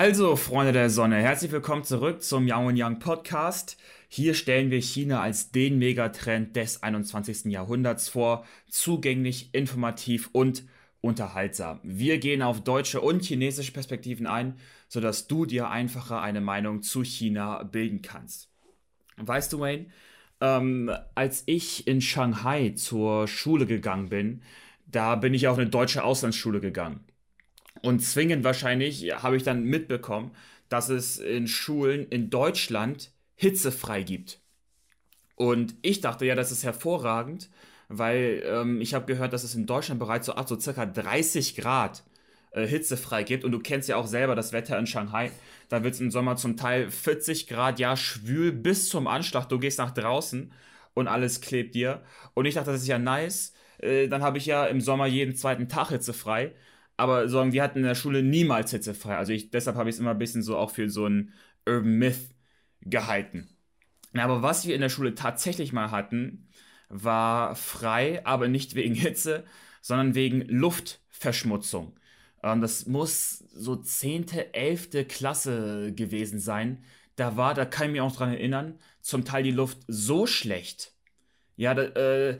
Also, Freunde der Sonne, herzlich willkommen zurück zum Yang Yang Podcast. Hier stellen wir China als den Megatrend des 21. Jahrhunderts vor, zugänglich, informativ und unterhaltsam. Wir gehen auf deutsche und chinesische Perspektiven ein, sodass du dir einfacher eine Meinung zu China bilden kannst. Weißt du, Wayne, ähm, als ich in Shanghai zur Schule gegangen bin, da bin ich auf eine deutsche Auslandsschule gegangen. Und zwingend wahrscheinlich habe ich dann mitbekommen, dass es in Schulen in Deutschland hitzefrei gibt. Und ich dachte ja, das ist hervorragend, weil ähm, ich habe gehört, dass es in Deutschland bereits so, so circa 30 Grad äh, hitzefrei gibt. Und du kennst ja auch selber das Wetter in Shanghai. Da wird es im Sommer zum Teil 40 Grad, ja, schwül bis zum Anschlag. Du gehst nach draußen und alles klebt dir. Und ich dachte, das ist ja nice. Äh, dann habe ich ja im Sommer jeden zweiten Tag hitzefrei aber sagen, wir hatten in der Schule niemals hitzefrei. Also ich, deshalb habe ich es immer ein bisschen so auch für so ein Urban Myth gehalten. Aber was wir in der Schule tatsächlich mal hatten, war frei, aber nicht wegen Hitze, sondern wegen Luftverschmutzung. Ähm, das muss so 10., 11. Klasse gewesen sein. Da war, da kann ich mich auch dran erinnern, zum Teil die Luft so schlecht. Ja, da, äh,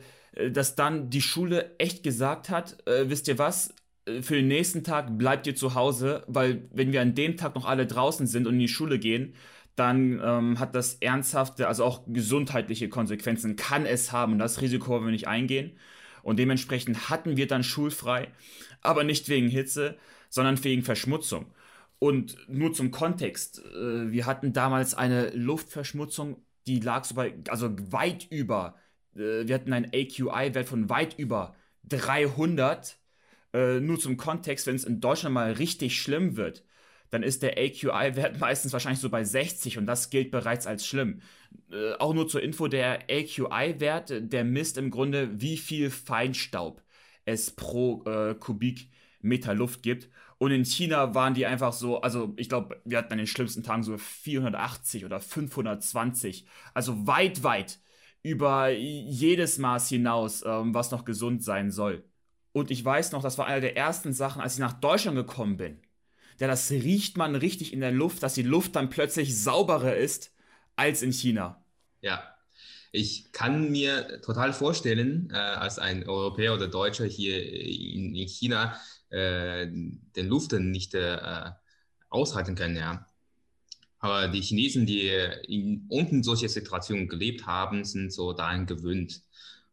dass dann die Schule echt gesagt hat, äh, wisst ihr was, für den nächsten Tag bleibt ihr zu Hause, weil wenn wir an dem Tag noch alle draußen sind und in die Schule gehen, dann ähm, hat das ernsthafte, also auch gesundheitliche Konsequenzen, kann es haben. Und das Risiko wollen wir nicht eingehen. Und dementsprechend hatten wir dann schulfrei, aber nicht wegen Hitze, sondern wegen Verschmutzung. Und nur zum Kontext, äh, wir hatten damals eine Luftverschmutzung, die lag so bei, also weit über, äh, wir hatten einen AQI-Wert von weit über 300 äh, nur zum Kontext, wenn es in Deutschland mal richtig schlimm wird, dann ist der AQI-Wert meistens wahrscheinlich so bei 60 und das gilt bereits als schlimm. Äh, auch nur zur Info, der AQI-Wert, der misst im Grunde, wie viel Feinstaub es pro äh, Kubikmeter Luft gibt. Und in China waren die einfach so, also ich glaube, wir hatten an den schlimmsten Tagen so 480 oder 520. Also weit, weit über jedes Maß hinaus, ähm, was noch gesund sein soll. Und ich weiß noch, das war eine der ersten Sachen, als ich nach Deutschland gekommen bin. Ja, das riecht man richtig in der Luft, dass die Luft dann plötzlich sauberer ist als in China. Ja, ich kann mir total vorstellen, äh, als ein Europäer oder Deutscher hier in, in China äh, den Luft nicht äh, aushalten kann, ja. Aber die Chinesen, die in unten solche Situationen gelebt haben, sind so daran gewöhnt.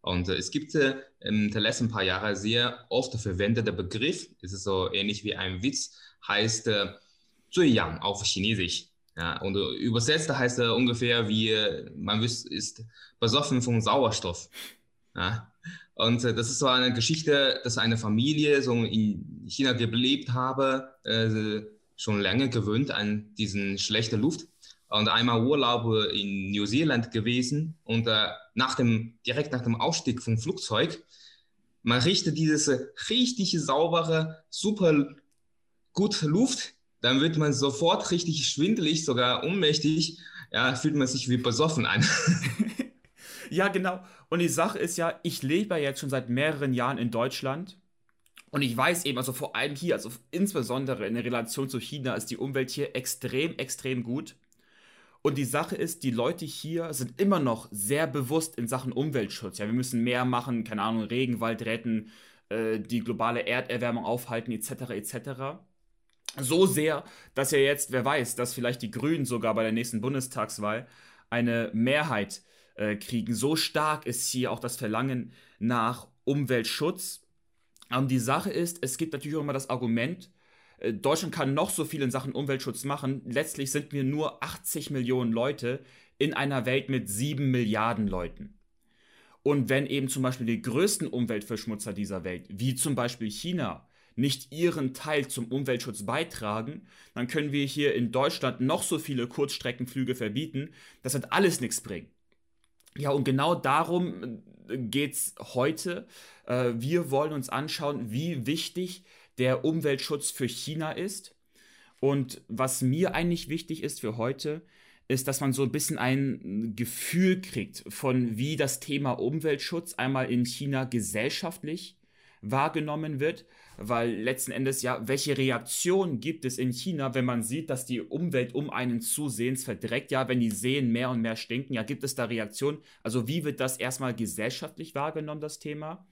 Und äh, es gibt äh, in den letzten paar Jahren sehr oft verwendeter Begriff, es ist so ähnlich wie ein Witz, heißt äh, 醉氧 auf Chinesisch. Ja, und äh, übersetzt heißt er ungefähr wie, äh, man wisst, ist besoffen von Sauerstoff. Ja. Und äh, das ist so eine Geschichte, dass eine Familie so in China gelebt habe, äh, schon lange gewöhnt an diesen schlechten Luft und einmal Urlaub in New Zealand gewesen und äh, nach dem, direkt nach dem Ausstieg vom Flugzeug, man riecht diese richtig saubere, super gute Luft, dann wird man sofort richtig schwindelig, sogar ohnmächtig, ja, fühlt man sich wie besoffen an. ja, genau. Und die Sache ist ja, ich lebe ja jetzt schon seit mehreren Jahren in Deutschland. Und ich weiß eben, also vor allem hier, also insbesondere in der Relation zu China, ist die Umwelt hier extrem, extrem gut. Und die Sache ist, die Leute hier sind immer noch sehr bewusst in Sachen Umweltschutz. Ja, wir müssen mehr machen, keine Ahnung, Regenwald retten, äh, die globale Erderwärmung aufhalten, etc., etc. So sehr, dass ja jetzt, wer weiß, dass vielleicht die Grünen sogar bei der nächsten Bundestagswahl eine Mehrheit äh, kriegen. So stark ist hier auch das Verlangen nach Umweltschutz. Und die Sache ist, es gibt natürlich auch immer das Argument, Deutschland kann noch so viel in Sachen Umweltschutz machen. Letztlich sind wir nur 80 Millionen Leute in einer Welt mit 7 Milliarden Leuten. Und wenn eben zum Beispiel die größten Umweltverschmutzer dieser Welt, wie zum Beispiel China, nicht ihren Teil zum Umweltschutz beitragen, dann können wir hier in Deutschland noch so viele Kurzstreckenflüge verbieten. Das wird alles nichts bringen. Ja, und genau darum äh, geht es heute. Äh, wir wollen uns anschauen, wie wichtig der Umweltschutz für China ist. Und was mir eigentlich wichtig ist für heute, ist, dass man so ein bisschen ein Gefühl kriegt von, wie das Thema Umweltschutz einmal in China gesellschaftlich wahrgenommen wird, weil letzten Endes ja, welche Reaktion gibt es in China, wenn man sieht, dass die Umwelt um einen zusehends verdreckt, ja, wenn die Seen mehr und mehr stinken, ja, gibt es da Reaktionen? Also wie wird das erstmal gesellschaftlich wahrgenommen, das Thema?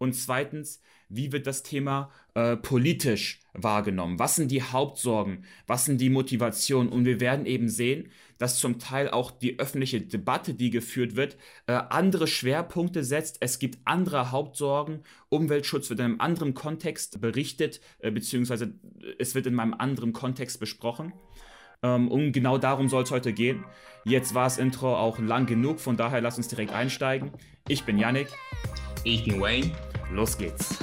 Und zweitens, wie wird das Thema äh, politisch wahrgenommen? Was sind die Hauptsorgen? Was sind die Motivationen? Und wir werden eben sehen, dass zum Teil auch die öffentliche Debatte, die geführt wird, äh, andere Schwerpunkte setzt. Es gibt andere Hauptsorgen. Umweltschutz wird in einem anderen Kontext berichtet, äh, beziehungsweise es wird in einem anderen Kontext besprochen. Ähm, und genau darum soll es heute gehen. Jetzt war das Intro auch lang genug, von daher lass uns direkt einsteigen. Ich bin Yannick. Ich bin Wayne. Los geht's.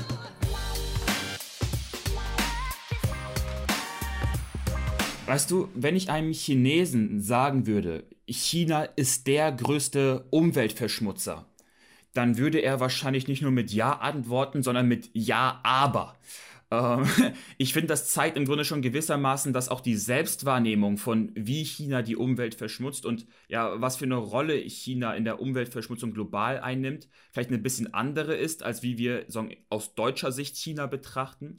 Weißt du, wenn ich einem Chinesen sagen würde, China ist der größte Umweltverschmutzer, dann würde er wahrscheinlich nicht nur mit Ja antworten, sondern mit Ja, aber. Ähm, ich finde, das zeigt im Grunde schon gewissermaßen, dass auch die Selbstwahrnehmung von wie China die Umwelt verschmutzt und ja, was für eine Rolle China in der Umweltverschmutzung global einnimmt, vielleicht eine bisschen andere ist, als wie wir sagen, aus deutscher Sicht China betrachten.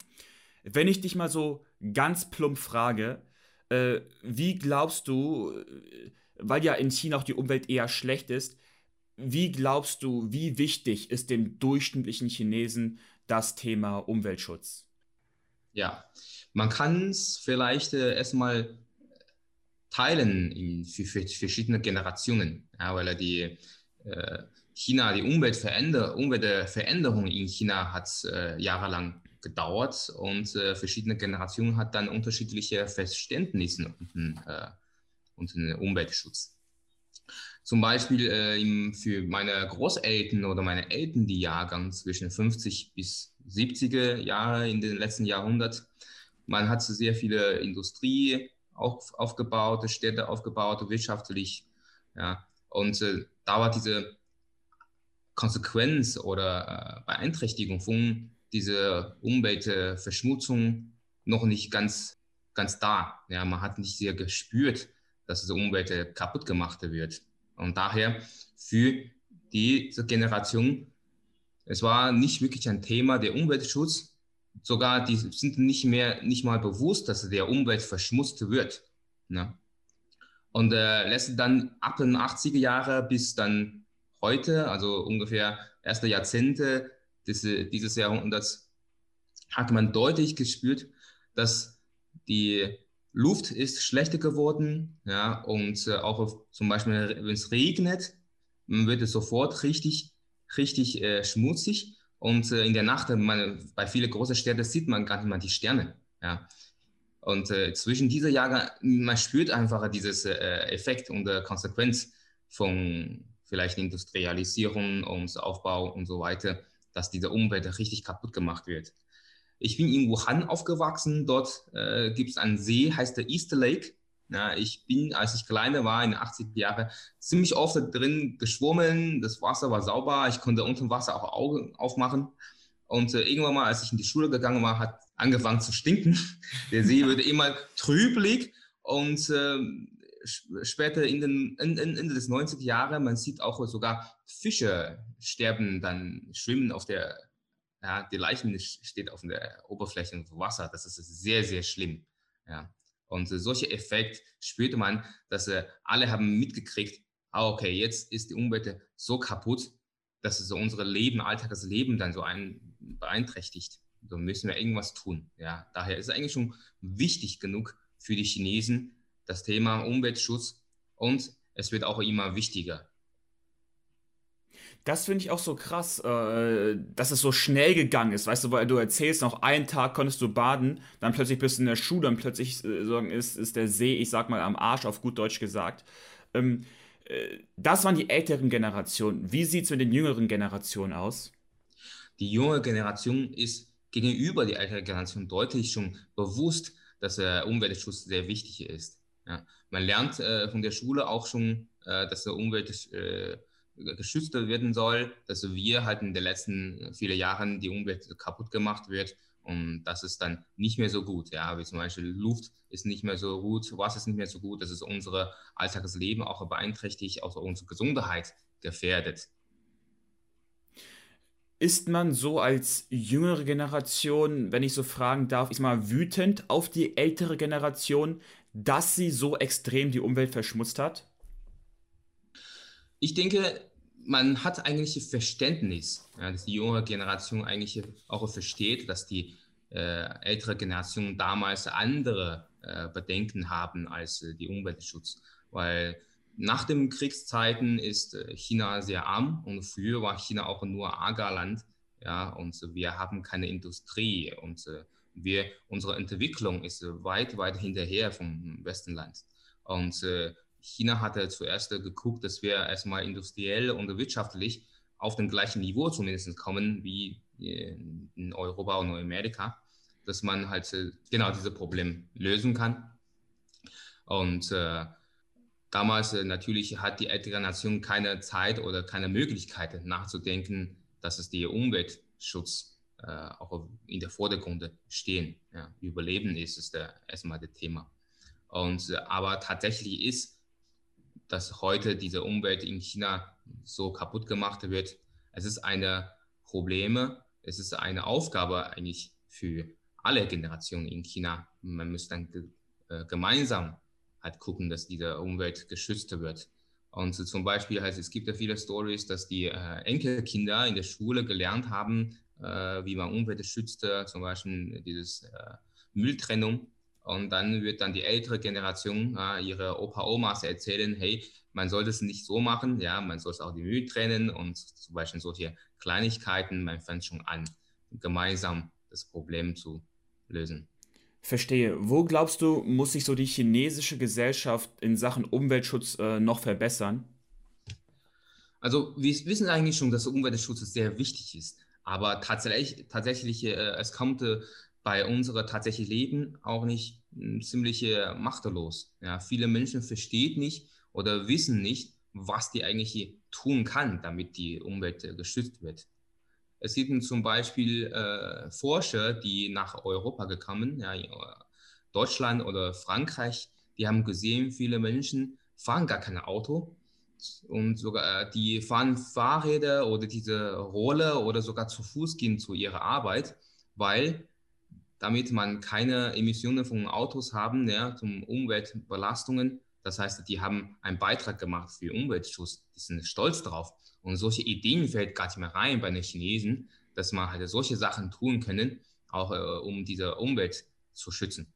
Wenn ich dich mal so ganz plump frage, äh, wie glaubst du, weil ja in China auch die Umwelt eher schlecht ist, wie glaubst du, wie wichtig ist dem durchschnittlichen Chinesen das Thema Umweltschutz? Ja, man kann es vielleicht äh, erstmal teilen in für, für verschiedene Generationen, ja, weil die äh, China, die Umweltveränder Umweltveränderung in China hat äh, jahrelang gedauert und äh, verschiedene Generationen hat dann unterschiedliche Verständnisse unter, äh, unter den Umweltschutz. Zum Beispiel äh, im, für meine Großeltern oder meine Eltern, die Jahrgang zwischen 50 bis 70er Jahre in den letzten Jahrhundert. Man hat sehr viele Industrie auf, aufgebaut, Städte aufgebaut, wirtschaftlich. Ja. Und äh, da war diese Konsequenz oder äh, Beeinträchtigung von dieser Umweltverschmutzung noch nicht ganz, ganz da. Ja, man hat nicht sehr gespürt, dass diese Umwelt kaputt gemacht wird. Und daher für diese Generation es war nicht wirklich ein Thema der Umweltschutz. Sogar die sind nicht mehr, nicht mal bewusst, dass der Umwelt verschmutzt wird. Ne? Und äh, lässt dann ab den 80er Jahre bis dann heute, also ungefähr erste Jahrzehnte des, dieses Jahrhunderts, hat man deutlich gespürt, dass die Luft ist schlechter geworden, ja, und äh, auch zum Beispiel, wenn es regnet, wird es sofort richtig richtig äh, schmutzig und äh, in der Nacht, man, bei vielen großen Städten sieht man gar nicht mal die Sterne. Ja. Und äh, zwischen dieser Jahre, man spürt einfach dieses äh, Effekt und äh, Konsequenz von vielleicht Industrialisierung und Aufbau und so weiter, dass diese Umwelt richtig kaputt gemacht wird. Ich bin in Wuhan aufgewachsen, dort äh, gibt es einen See, heißt der East Lake. Ja, ich bin, als ich kleiner war, in den 80er Jahren, ziemlich oft drin geschwommen. Das Wasser war sauber. Ich konnte unter dem Wasser auch Augen aufmachen. Und äh, irgendwann mal, als ich in die Schule gegangen war, hat angefangen zu stinken. Der See wurde immer trüblich. Und äh, später in den in, in, Ende des 90er Jahre, man sieht auch sogar Fische sterben, dann schwimmen auf der, ja, die Leichen steht auf der Oberfläche des Wasser. Das ist sehr, sehr schlimm. Ja. Und äh, solche Effekt spürte man, dass äh, alle haben mitgekriegt, ah, okay, jetzt ist die Umwelt so kaputt, dass es so unser Leben, Alltagsleben dann so ein, beeinträchtigt. So müssen wir irgendwas tun. Ja, daher ist es eigentlich schon wichtig genug für die Chinesen, das Thema Umweltschutz und es wird auch immer wichtiger. Das finde ich auch so krass, äh, dass es so schnell gegangen ist. Weißt du, weil du erzählst, noch einen Tag konntest du baden, dann plötzlich bist du in der Schule, dann plötzlich äh, ist, ist der See, ich sag mal, am Arsch, auf gut Deutsch gesagt. Ähm, äh, das waren die älteren Generationen. Wie sieht es mit den jüngeren Generationen aus? Die junge Generation ist gegenüber der älteren Generation deutlich schon bewusst, dass der Umweltschutz sehr wichtig ist. Ja. Man lernt äh, von der Schule auch schon, äh, dass der Umweltschutz äh, geschützt werden soll, dass wir halt in den letzten vielen Jahren die Umwelt kaputt gemacht wird und das ist dann nicht mehr so gut. Ja, wie zum Beispiel Luft ist nicht mehr so gut, Wasser ist nicht mehr so gut, das ist unser Alltagsleben auch beeinträchtigt, auch unsere Gesundheit gefährdet. ist man so als jüngere Generation, wenn ich so fragen darf, ist mal wütend auf die ältere Generation, dass sie so extrem die Umwelt verschmutzt hat? Ich denke, man hat eigentlich Verständnis, ja, dass die junge Generation eigentlich auch versteht, dass die äh, ältere Generation damals andere äh, Bedenken haben als äh, die Umweltschutz. Weil nach den Kriegszeiten ist äh, China sehr arm und früher war China auch nur Agrarland. Ja, und wir haben keine Industrie und äh, wir, unsere Entwicklung ist weit, weit hinterher vom Westenland. Und äh, China hatte zuerst geguckt, dass wir erstmal industriell und wirtschaftlich auf dem gleichen Niveau zumindest kommen wie in Europa und Amerika, dass man halt äh, genau dieses Problem lösen kann. Und äh, damals äh, natürlich hat die ältere Nation keine Zeit oder keine Möglichkeit nachzudenken, dass es die Umweltschutz äh, auch in der Vordergrund stehen. Ja, Überleben ist es der, erstmal das Thema. Und, äh, aber tatsächlich ist dass heute diese Umwelt in China so kaputt gemacht wird. Es ist eine Probleme, es ist eine Aufgabe eigentlich für alle Generationen in China. Man muss dann äh, gemeinsam halt gucken, dass diese Umwelt geschützt wird. Und zum Beispiel halt, es gibt ja viele Stories, dass die äh, Enkelkinder in der Schule gelernt haben, äh, wie man Umwelt schützt, zum Beispiel dieses äh, Mülltrennung und dann wird dann die ältere Generation äh, ihre Opa, Omas erzählen, hey, man sollte es nicht so machen, ja, man soll es auch die Mühe trennen und zum Beispiel solche Kleinigkeiten, man fängt schon an, gemeinsam das Problem zu lösen. Verstehe. Wo glaubst du, muss sich so die chinesische Gesellschaft in Sachen Umweltschutz äh, noch verbessern? Also wir wissen eigentlich schon, dass Umweltschutz sehr wichtig ist. Aber tatsächlich, tatsächlich äh, es kommt äh, bei unserem tatsächlichen Leben auch nicht hm, ziemlich äh, machtlos. Ja, viele Menschen verstehen nicht oder wissen nicht, was die eigentlich tun kann, damit die Umwelt äh, geschützt wird. Es gibt zum Beispiel äh, Forscher, die nach Europa gekommen, ja, Deutschland oder Frankreich, die haben gesehen, viele Menschen fahren gar kein Auto und sogar äh, die fahren Fahrräder oder diese Rolle oder sogar zu Fuß gehen zu ihrer Arbeit, weil damit man keine Emissionen von Autos haben, ja, zum Umweltbelastungen. Das heißt, die haben einen Beitrag gemacht für Umweltschutz. Die sind stolz drauf. Und solche Ideen fällt gar nicht mehr rein bei den Chinesen, dass man halt solche Sachen tun können, auch äh, um diese Umwelt zu schützen.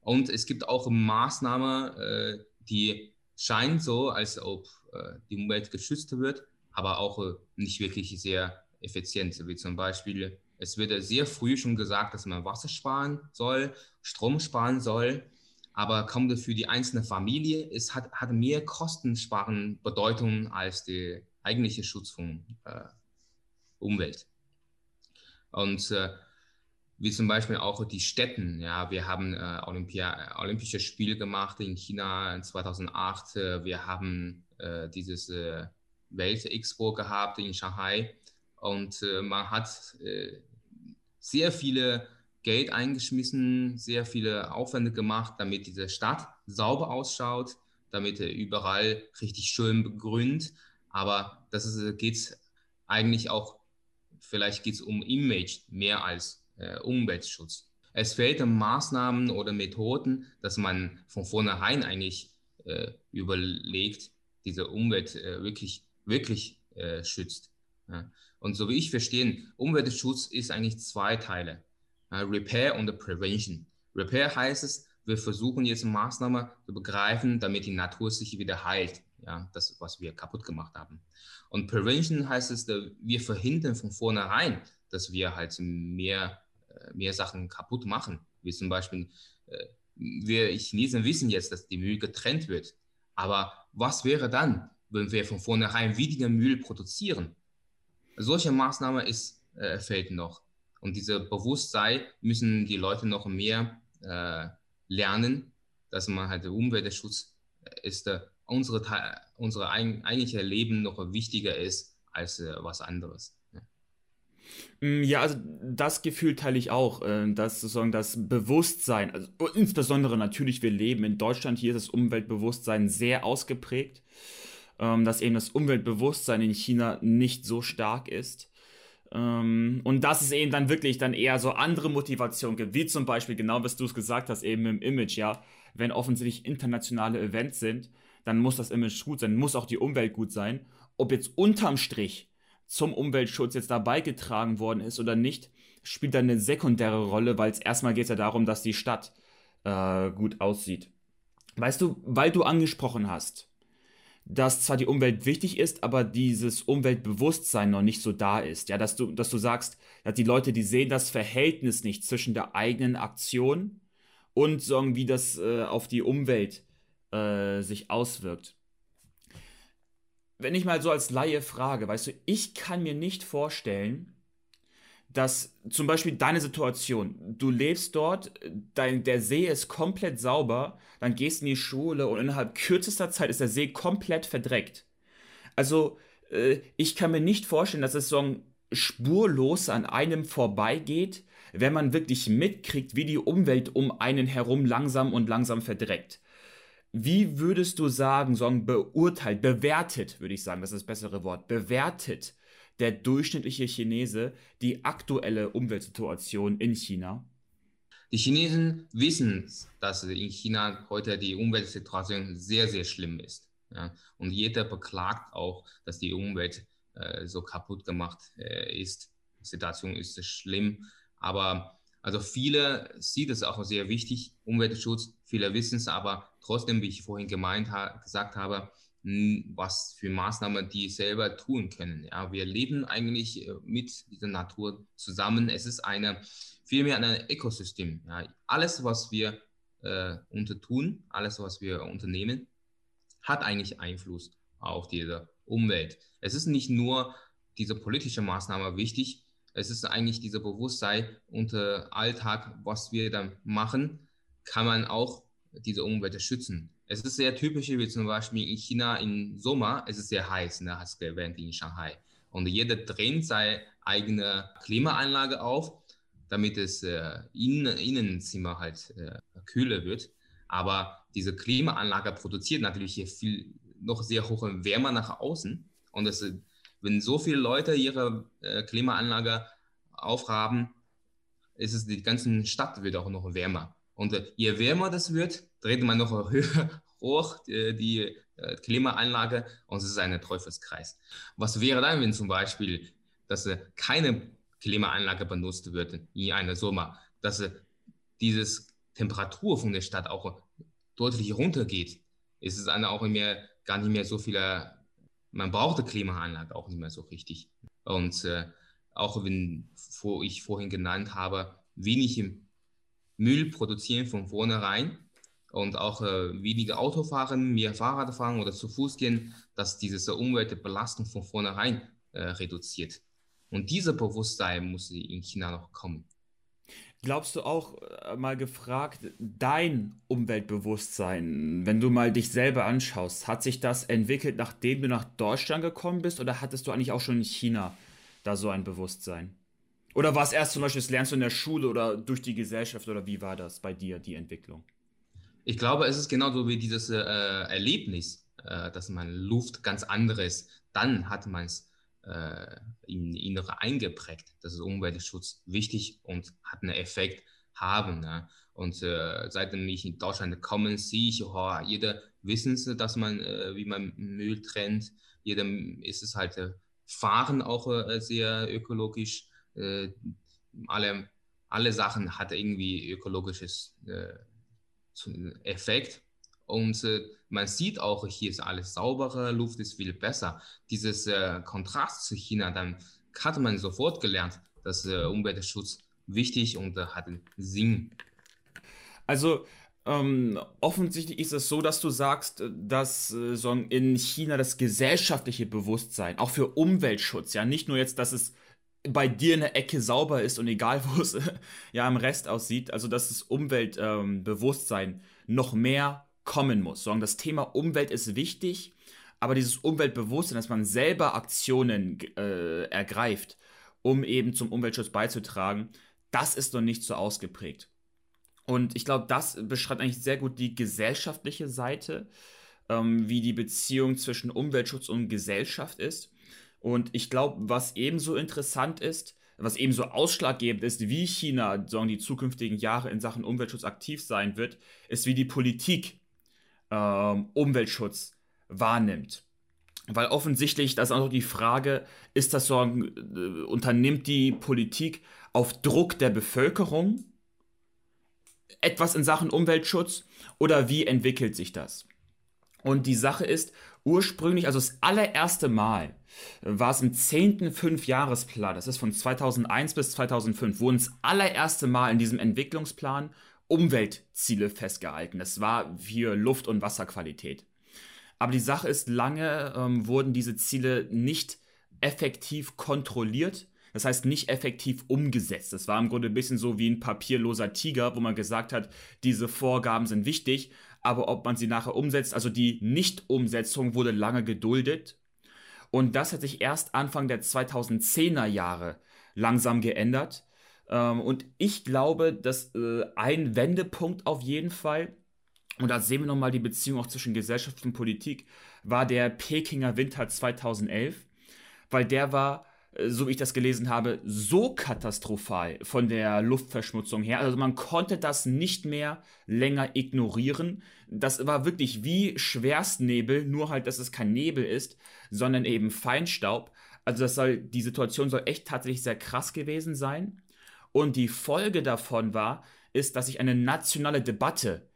Und es gibt auch Maßnahmen, äh, die scheinen so, als ob äh, die Umwelt geschützt wird, aber auch äh, nicht wirklich sehr effizient, wie zum Beispiel es wird sehr früh schon gesagt, dass man Wasser sparen soll, Strom sparen soll, aber kommt für die einzelne Familie, es hat, hat mehr Kostensparen Bedeutung als der eigentliche Schutz von äh, Umwelt. Und äh, wie zum Beispiel auch die Städten. Ja, wir haben äh, Olympia, Olympische Spiele gemacht in China 2008. Wir haben äh, dieses äh, Welt-Expo gehabt in Shanghai. Und äh, man hat äh, sehr viele Geld eingeschmissen, sehr viele Aufwände gemacht, damit diese Stadt sauber ausschaut, damit er überall richtig schön begrünt. Aber das geht eigentlich auch, vielleicht geht es um Image mehr als äh, Umweltschutz. Es fehlen Maßnahmen oder Methoden, dass man von vornherein eigentlich äh, überlegt, diese Umwelt äh, wirklich, wirklich äh, schützt. Ja. Und so wie ich verstehe, Umweltschutz ist eigentlich zwei Teile. Ja, Repair und Prevention. Repair heißt es, wir versuchen jetzt Maßnahmen zu begreifen, damit die Natur sich wieder heilt. Ja, das, was wir kaputt gemacht haben. Und Prevention heißt es, wir verhindern von vornherein, dass wir halt mehr, äh, mehr Sachen kaputt machen. Wie zum Beispiel, äh, wir Chinesen wissen jetzt, dass die Müll getrennt wird. Aber was wäre dann, wenn wir von vornherein weniger Müll produzieren? Solche Maßnahmen ist, äh, fehlt noch. Und diese Bewusstsein müssen die Leute noch mehr äh, lernen, dass man halt Umweltschutz äh, ist, äh, unsere, unsere ein, eigentliche Leben noch wichtiger ist als äh, was anderes. Mm, ja, also das Gefühl teile ich auch, äh, dass sozusagen das Bewusstsein, also insbesondere natürlich, wir leben in Deutschland, hier ist das Umweltbewusstsein sehr ausgeprägt ähm, dass eben das Umweltbewusstsein in China nicht so stark ist. Ähm, und dass es eben dann wirklich dann eher so andere Motivationen gibt, wie zum Beispiel, genau was du es gesagt hast, eben im Image, ja, wenn offensichtlich internationale Events sind, dann muss das Image gut sein, muss auch die Umwelt gut sein. Ob jetzt unterm Strich zum Umweltschutz jetzt dabei getragen worden ist oder nicht, spielt dann eine sekundäre Rolle, weil es erstmal geht ja darum, dass die Stadt äh, gut aussieht. Weißt du, weil du angesprochen hast, dass zwar die Umwelt wichtig ist, aber dieses Umweltbewusstsein noch nicht so da ist. Ja, dass du, dass du sagst, dass die Leute, die sehen das Verhältnis nicht zwischen der eigenen Aktion und so, wie das äh, auf die Umwelt äh, sich auswirkt. Wenn ich mal so als Laie frage, weißt du, ich kann mir nicht vorstellen, dass zum Beispiel deine Situation, du lebst dort, dein, der See ist komplett sauber, dann gehst in die Schule und innerhalb kürzester Zeit ist der See komplett verdreckt. Also, äh, ich kann mir nicht vorstellen, dass es so spurlos an einem vorbeigeht, wenn man wirklich mitkriegt, wie die Umwelt um einen herum langsam und langsam verdreckt. Wie würdest du sagen, so beurteilt, bewertet, würde ich sagen, das ist das bessere Wort, bewertet der durchschnittliche Chinese die aktuelle Umweltsituation in China? Die Chinesen wissen, dass in China heute die Umweltsituation sehr, sehr schlimm ist. Ja? Und jeder beklagt auch, dass die Umwelt äh, so kaputt gemacht äh, ist. Die Situation ist schlimm. Aber also viele sieht es auch sehr wichtig, Umweltschutz. Viele wissen es aber trotzdem, wie ich vorhin gemeint ha gesagt habe, was für Maßnahmen die selber tun können. Ja, wir leben eigentlich äh, mit dieser Natur zusammen. Es ist eine vielmehr ein Ökosystem. Ja. Alles, was wir äh, untertun, alles, was wir unternehmen, hat eigentlich Einfluss auf diese Umwelt. Es ist nicht nur diese politische Maßnahme wichtig, es ist eigentlich dieser Bewusstsein unter Alltag, was wir dann machen, kann man auch diese Umwelt schützen. Es ist sehr typisch, wie zum Beispiel in China im Sommer, es ist sehr heiß, ne, hast du erwähnt, in Shanghai. Und jeder dreht seine eigene Klimaanlage auf, damit es äh, in, Innenzimmer halt äh, kühler wird. Aber diese Klimaanlage produziert natürlich hier viel, noch sehr hohe Wärme nach außen. Und das, wenn so viele Leute ihre äh, Klimaanlage aufhaben, ist es, die ganze Stadt wird auch noch wärmer. Und äh, je wärmer das wird, dreht man noch höher hoch äh, die äh, Klimaanlage und es ist ein Teufelskreis. Was wäre dann, wenn zum Beispiel, dass keine Klimaanlage benutzt wird in einer Sommer, dass dieses Temperatur von der Stadt auch deutlich runtergeht? Ist es dann auch mehr, gar nicht mehr so viel, man braucht die Klimaanlage auch nicht mehr so richtig. Und auch wenn ich vorhin genannt habe, wenig Müll produzieren von vornherein und auch äh, weniger Auto fahren, mehr Fahrrad fahren oder zu Fuß gehen, dass diese Umweltbelastung von vornherein äh, reduziert. Und dieses Bewusstsein muss in China noch kommen. Glaubst du auch äh, mal gefragt, dein Umweltbewusstsein, wenn du mal dich selber anschaust, hat sich das entwickelt, nachdem du nach Deutschland gekommen bist oder hattest du eigentlich auch schon in China da so ein Bewusstsein? Oder war es erst zum Beispiel, das lernst du in der Schule oder durch die Gesellschaft oder wie war das bei dir, die Entwicklung? Ich glaube, es ist genauso wie dieses äh, Erlebnis, äh, dass man Luft ganz anderes, dann hat man es äh, in Innere eingeprägt. Das ist Umweltschutz wichtig und hat einen Effekt haben. Ne? Und äh, seitdem ich in Deutschland komme, sehe ich, oh, jeder wissen, dass man, äh, wie man Müll trennt. Jedem ist es halt äh, Fahren auch äh, sehr ökologisch äh, alle, alle Sachen hat irgendwie ökologisches äh, Effekt. Und äh, man sieht auch, hier ist alles sauberer, Luft ist viel besser. Dieses äh, Kontrast zu China, dann hat man sofort gelernt, dass Umweltschutz wichtig und hat Sinn. Also ähm, offensichtlich ist es so, dass du sagst, dass äh, so in China das gesellschaftliche Bewusstsein, auch für Umweltschutz, ja, nicht nur jetzt, dass es bei dir in der Ecke sauber ist und egal, wo es ja im Rest aussieht, also dass das Umweltbewusstsein ähm, noch mehr kommen muss. Sondern das Thema Umwelt ist wichtig, aber dieses Umweltbewusstsein, dass man selber Aktionen äh, ergreift, um eben zum Umweltschutz beizutragen, das ist noch nicht so ausgeprägt. Und ich glaube, das beschreibt eigentlich sehr gut die gesellschaftliche Seite, ähm, wie die Beziehung zwischen Umweltschutz und Gesellschaft ist. Und ich glaube, was ebenso interessant ist, was ebenso ausschlaggebend ist, wie China sagen, die zukünftigen Jahre in Sachen Umweltschutz aktiv sein wird, ist, wie die Politik ähm, Umweltschutz wahrnimmt. Weil offensichtlich, das ist auch die Frage, ist das so, äh, unternimmt die Politik auf Druck der Bevölkerung etwas in Sachen Umweltschutz oder wie entwickelt sich das? Und die Sache ist, ursprünglich, also das allererste Mal, war es im 10. Fünfjahresplan, das ist von 2001 bis 2005, wurden das allererste Mal in diesem Entwicklungsplan Umweltziele festgehalten. Das war für Luft- und Wasserqualität. Aber die Sache ist, lange ähm, wurden diese Ziele nicht effektiv kontrolliert. Das heißt, nicht effektiv umgesetzt. Das war im Grunde ein bisschen so wie ein papierloser Tiger, wo man gesagt hat, diese Vorgaben sind wichtig, aber ob man sie nachher umsetzt, also die Nicht-Umsetzung wurde lange geduldet. Und das hat sich erst Anfang der 2010er Jahre langsam geändert. Ähm, und ich glaube, dass äh, ein Wendepunkt auf jeden Fall und da sehen wir nochmal die Beziehung auch zwischen Gesellschaft und Politik, war der Pekinger Winter 2011, weil der war, so wie ich das gelesen habe, so katastrophal von der Luftverschmutzung her. Also man konnte das nicht mehr länger ignorieren. Das war wirklich wie Schwerstnebel, nur halt, dass es kein Nebel ist, sondern eben Feinstaub. Also das soll, die Situation soll echt tatsächlich sehr krass gewesen sein. Und die Folge davon war, ist, dass sich eine nationale Debatte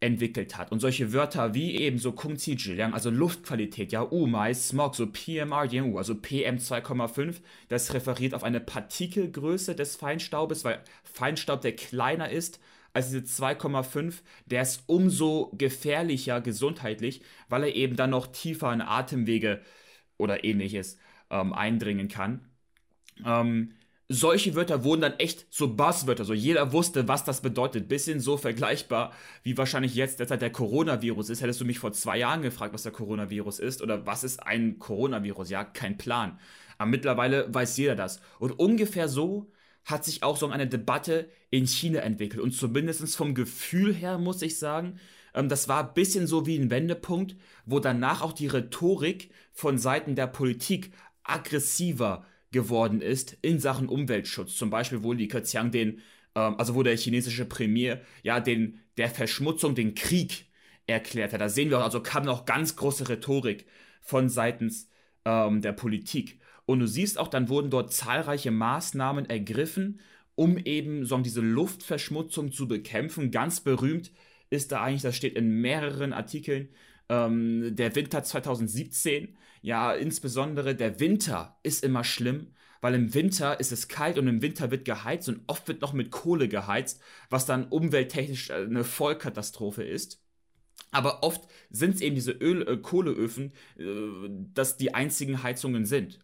entwickelt hat. Und solche Wörter wie eben so Kung Qi Zhiliang, also Luftqualität, ja, Umai, Smog, so PMR, also PM 2,5, das referiert auf eine Partikelgröße des Feinstaubes, weil Feinstaub, der kleiner ist als diese 2,5, der ist umso gefährlicher gesundheitlich, weil er eben dann noch tiefer in Atemwege oder ähnliches ähm, eindringen kann. Ähm, solche Wörter wurden dann echt so Buzzwörter, so jeder wusste, was das bedeutet. Bisschen so vergleichbar, wie wahrscheinlich jetzt derzeit der Coronavirus ist. Hättest du mich vor zwei Jahren gefragt, was der Coronavirus ist oder was ist ein Coronavirus? Ja, kein Plan. Aber mittlerweile weiß jeder das. Und ungefähr so hat sich auch so eine Debatte in China entwickelt. Und zumindest vom Gefühl her muss ich sagen, ähm, das war ein bisschen so wie ein Wendepunkt, wo danach auch die Rhetorik von Seiten der Politik aggressiver geworden ist in Sachen Umweltschutz. Zum Beispiel, wo Li Keqiang den, ähm, also wo der chinesische Premier ja den, der Verschmutzung den Krieg erklärt hat. Da sehen wir auch, also kam noch ganz große Rhetorik von seitens ähm, der Politik. Und du siehst auch, dann wurden dort zahlreiche Maßnahmen ergriffen, um eben so diese Luftverschmutzung zu bekämpfen. Ganz berühmt ist da eigentlich, das steht in mehreren Artikeln, ähm, der Winter 2017, ja, insbesondere der Winter ist immer schlimm, weil im Winter ist es kalt und im Winter wird geheizt und oft wird noch mit Kohle geheizt, was dann umwelttechnisch äh, eine Vollkatastrophe ist. Aber oft sind es eben diese Öl äh, Kohleöfen, äh, dass die einzigen Heizungen sind.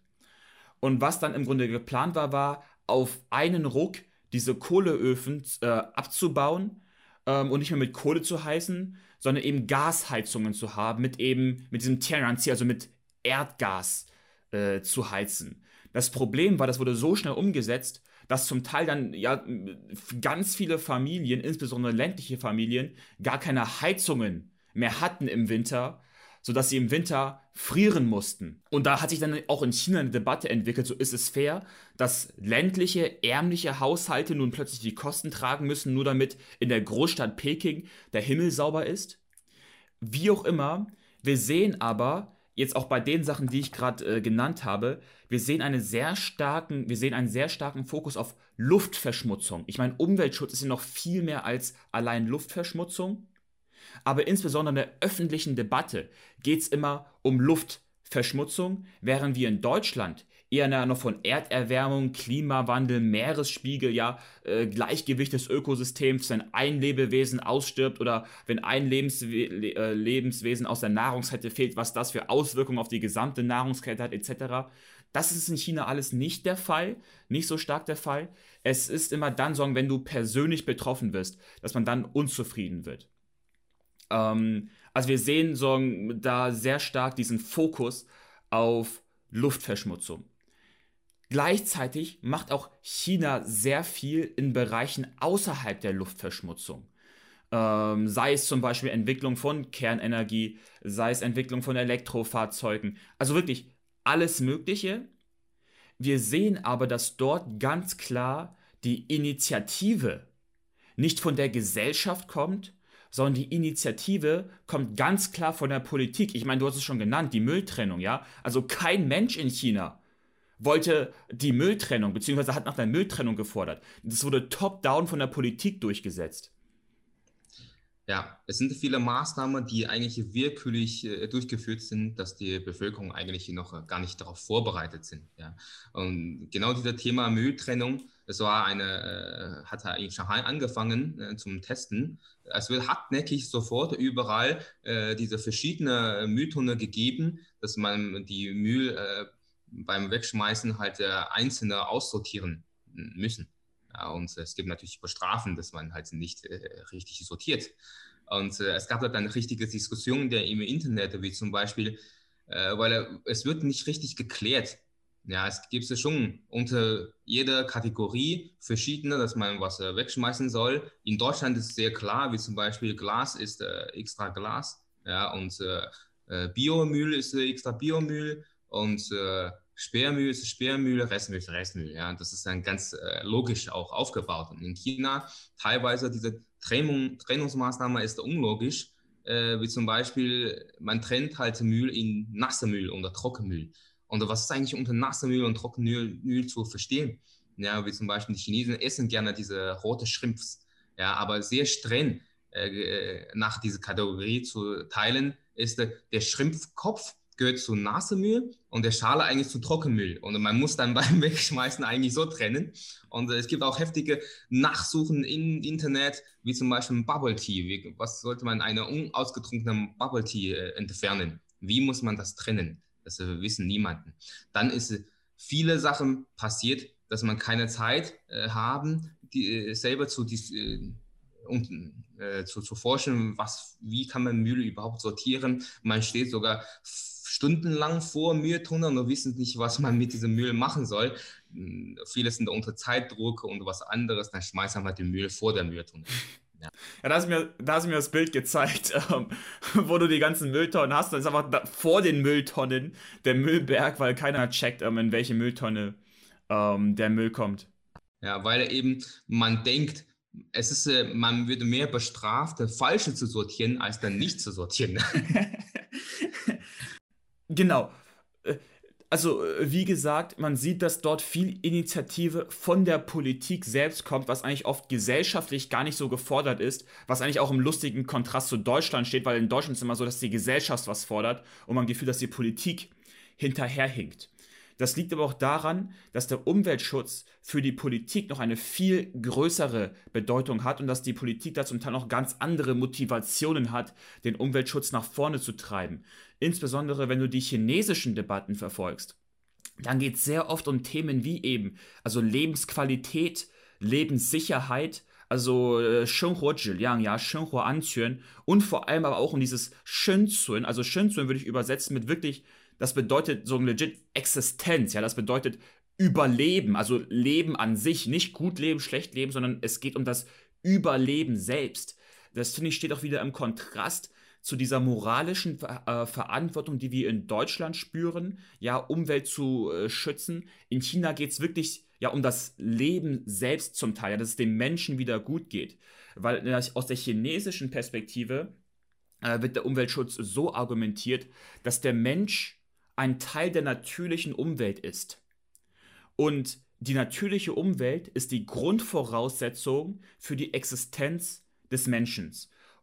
Und was dann im Grunde geplant war, war auf einen Ruck diese Kohleöfen äh, abzubauen ähm, und nicht mehr mit Kohle zu heißen, sondern eben Gasheizungen zu haben, mit eben mit diesem Terrancy, also mit Erdgas äh, zu heizen. Das Problem war, das wurde so schnell umgesetzt, dass zum Teil dann ja ganz viele Familien, insbesondere ländliche Familien, gar keine Heizungen mehr hatten im Winter, sodass sie im Winter frieren mussten. Und da hat sich dann auch in China eine Debatte entwickelt, so ist es fair, dass ländliche, ärmliche Haushalte nun plötzlich die Kosten tragen müssen, nur damit in der Großstadt Peking der Himmel sauber ist. Wie auch immer, wir sehen aber, jetzt auch bei den Sachen, die ich gerade äh, genannt habe, wir sehen einen sehr starken, wir sehen einen sehr starken Fokus auf Luftverschmutzung. Ich meine, Umweltschutz ist ja noch viel mehr als allein Luftverschmutzung. Aber insbesondere in der öffentlichen Debatte geht es immer um Luftverschmutzung, während wir in Deutschland eher noch von Erderwärmung, Klimawandel, Meeresspiegel, ja, äh, Gleichgewicht des Ökosystems, wenn ein Lebewesen ausstirbt oder wenn ein Lebenswe äh, Lebenswesen aus der Nahrungskette fehlt, was das für Auswirkungen auf die gesamte Nahrungskette hat, etc. Das ist in China alles nicht der Fall, nicht so stark der Fall. Es ist immer dann so, wenn du persönlich betroffen wirst, dass man dann unzufrieden wird. Ähm, also wir sehen so da sehr stark diesen Fokus auf Luftverschmutzung. Gleichzeitig macht auch China sehr viel in Bereichen außerhalb der Luftverschmutzung. Ähm, sei es zum Beispiel Entwicklung von Kernenergie, sei es Entwicklung von Elektrofahrzeugen. Also wirklich alles Mögliche. Wir sehen aber, dass dort ganz klar die Initiative nicht von der Gesellschaft kommt, sondern die Initiative kommt ganz klar von der Politik. Ich meine, du hast es schon genannt, die Mülltrennung, ja? Also kein Mensch in China wollte die Mülltrennung, beziehungsweise hat nach der Mülltrennung gefordert. Das wurde top-down von der Politik durchgesetzt. Ja, es sind viele Maßnahmen, die eigentlich willkürlich äh, durchgeführt sind, dass die Bevölkerung eigentlich noch äh, gar nicht darauf vorbereitet sind. Ja. Und genau dieses Thema Mülltrennung, das war eine, äh, hat in Shanghai angefangen äh, zum Testen. Es wird hartnäckig sofort überall äh, diese verschiedenen Mülltonnen gegeben, dass man die Müll beim Wegschmeißen halt einzelne aussortieren müssen. Und es gibt natürlich Strafen, dass man halt nicht richtig sortiert. Und es gab da dann richtige Diskussionen im Internet, wie zum Beispiel, weil es wird nicht richtig geklärt. Ja, es gibt es schon unter jeder Kategorie verschiedene, dass man was äh, wegschmeißen soll. In Deutschland ist es sehr klar, wie zum Beispiel Glas ist äh, extra Glas, ja, und Biomüll ist extra Biomüll und Sperrmüll ist Sperrmüll, Restmüll ist Restmüll. Ja, das ist dann ganz äh, logisch auch aufgebaut. Und in China teilweise diese Trennung, Trennungsmaßnahme ist unlogisch, äh, wie zum Beispiel man trennt halt Müll in nasser Müll oder Trockenmüll. Und was ist eigentlich unter nasser Müll und Trockenmüll Müll zu verstehen? Ja, wie zum Beispiel die Chinesen essen gerne diese rote Schrimps, ja, aber sehr streng äh, äh nach dieser Kategorie zu teilen ist der Schrimpfkopf gehört zu Nasemüll und der Schale eigentlich zu Trockenmüll. Und man muss dann beim Wegschmeißen eigentlich so trennen. Und es gibt auch heftige Nachsuchen im Internet, wie zum Beispiel Bubble Tea. Was sollte man einer unausgetrunkenen Bubble Tea äh, entfernen? Wie muss man das trennen? Das äh, wissen niemanden. Dann ist äh, viele Sachen passiert, dass man keine Zeit äh, haben, die, äh, selber zu, die, äh, und, zu, zu forschen, was, wie kann man Müll überhaupt sortieren. Man steht sogar stundenlang vor Mülltonnen und wissen nicht, was man mit diesem Müll machen soll. Hm, viele sind unter Zeitdruck und was anderes, dann schmeißen wir den Müll vor der Mülltonne. Ja. ja, da hast du mir, da hast du mir das Bild gezeigt, ähm, wo du die ganzen Mülltonnen hast. Da ist einfach da, vor den Mülltonnen der Müllberg, weil keiner checkt, ähm, in welche Mülltonne ähm, der Müll kommt. Ja, weil eben man denkt, es ist, äh, man würde mehr bestraft, falsche zu sortieren, als dann nicht zu sortieren. Genau. Also, äh, wie gesagt, man sieht, dass dort viel Initiative von der Politik selbst kommt, was eigentlich oft gesellschaftlich gar nicht so gefordert ist, was eigentlich auch im lustigen Kontrast zu Deutschland steht, weil in Deutschland ist es immer so, dass die Gesellschaft was fordert und man Gefühl, dass die Politik hinterherhinkt. Das liegt aber auch daran, dass der Umweltschutz für die Politik noch eine viel größere Bedeutung hat und dass die Politik da zum Teil noch ganz andere Motivationen hat, den Umweltschutz nach vorne zu treiben. Insbesondere wenn du die chinesischen Debatten verfolgst, dann geht es sehr oft um Themen wie eben, also Lebensqualität, Lebenssicherheit, also äh, Zhiliang, ja, Shenhua Anzüren und vor allem aber auch um dieses Shenzhen, also Shenzhen würde ich übersetzen mit wirklich das bedeutet so legit Existenz, ja, das bedeutet Überleben, also Leben an sich, nicht gut leben, schlecht leben, sondern es geht um das Überleben selbst. Das finde ich steht auch wieder im Kontrast zu dieser moralischen äh, Verantwortung, die wir in Deutschland spüren, ja, Umwelt zu äh, schützen. In China geht es wirklich ja um das Leben selbst zum Teil, ja, dass es dem Menschen wieder gut geht. Weil äh, aus der chinesischen Perspektive äh, wird der Umweltschutz so argumentiert, dass der Mensch ein Teil der natürlichen Umwelt ist. Und die natürliche Umwelt ist die Grundvoraussetzung für die Existenz des Menschen.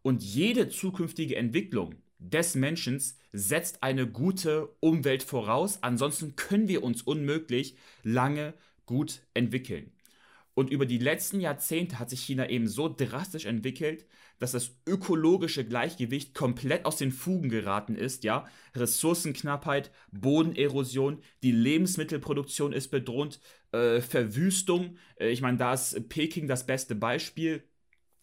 Und jede zukünftige Entwicklung des Menschen setzt eine gute Umwelt voraus. Ansonsten können wir uns unmöglich lange gut entwickeln. Und über die letzten Jahrzehnte hat sich China eben so drastisch entwickelt, dass das ökologische Gleichgewicht komplett aus den Fugen geraten ist, ja. Ressourcenknappheit, Bodenerosion, die Lebensmittelproduktion ist bedroht, äh, Verwüstung. Äh, ich meine, da ist Peking das beste Beispiel.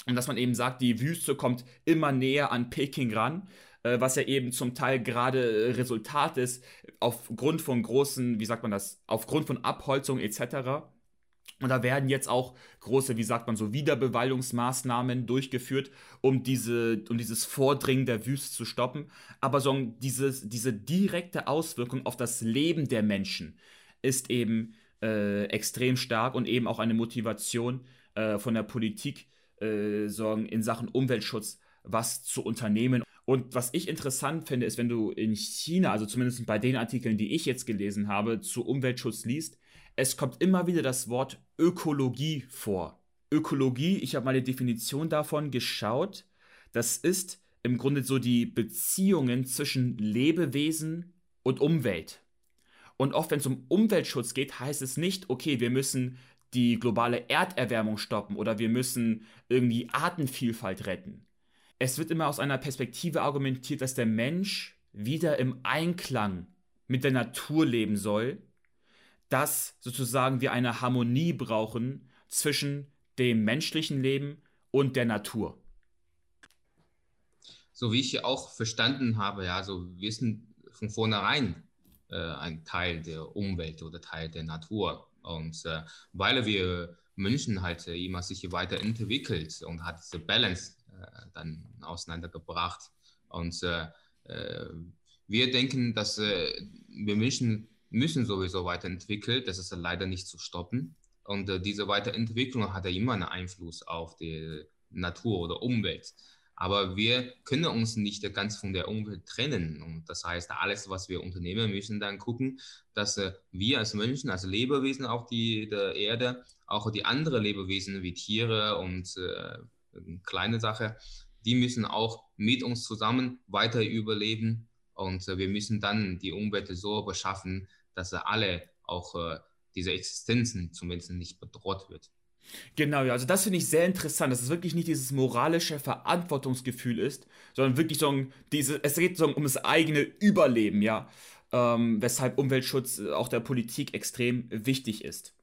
Und dass man eben sagt, die Wüste kommt immer näher an Peking ran, äh, was ja eben zum Teil gerade Resultat ist, aufgrund von großen, wie sagt man das, aufgrund von Abholzung etc. Und da werden jetzt auch große, wie sagt man so, Wiederbewaldungsmaßnahmen durchgeführt, um, diese, um dieses Vordringen der Wüste zu stoppen. Aber so dieses, diese direkte Auswirkung auf das Leben der Menschen ist eben äh, extrem stark und eben auch eine Motivation äh, von der Politik äh, sorgen in Sachen Umweltschutz was zu unternehmen. Und was ich interessant finde, ist, wenn du in China, also zumindest bei den Artikeln, die ich jetzt gelesen habe, zu Umweltschutz liest, es kommt immer wieder das Wort Ökologie vor. Ökologie, ich habe mal eine Definition davon geschaut. Das ist im Grunde so die Beziehungen zwischen Lebewesen und Umwelt. Und oft, wenn es um Umweltschutz geht, heißt es nicht, okay, wir müssen die globale Erderwärmung stoppen oder wir müssen irgendwie Artenvielfalt retten. Es wird immer aus einer Perspektive argumentiert, dass der Mensch wieder im Einklang mit der Natur leben soll dass sozusagen wir eine Harmonie brauchen zwischen dem menschlichen Leben und der Natur. So wie ich auch verstanden habe, ja, so wir sind von vornherein äh, ein Teil der Umwelt oder Teil der Natur. Und äh, weil wir Menschen halt äh, immer sich weiterentwickelt und hat diese Balance äh, dann auseinandergebracht. Und äh, äh, wir denken, dass wir Menschen müssen sowieso weiterentwickelt. Das ist leider nicht zu stoppen. Und äh, diese Weiterentwicklung hat ja immer einen Einfluss auf die Natur oder Umwelt. Aber wir können uns nicht ganz von der Umwelt trennen. Und das heißt, alles, was wir unternehmen, müssen dann gucken, dass äh, wir als Menschen, als Lebewesen auf die, der Erde, auch die anderen Lebewesen wie Tiere und äh, kleine Sache, die müssen auch mit uns zusammen weiter überleben. Und äh, wir müssen dann die Umwelt so beschaffen, dass alle auch äh, diese Existenzen zumindest nicht bedroht wird. Genau, ja, also das finde ich sehr interessant, dass es wirklich nicht dieses moralische Verantwortungsgefühl ist, sondern wirklich so ein, diese, es geht so um das eigene Überleben, ja, ähm, weshalb Umweltschutz äh, auch der Politik extrem wichtig ist.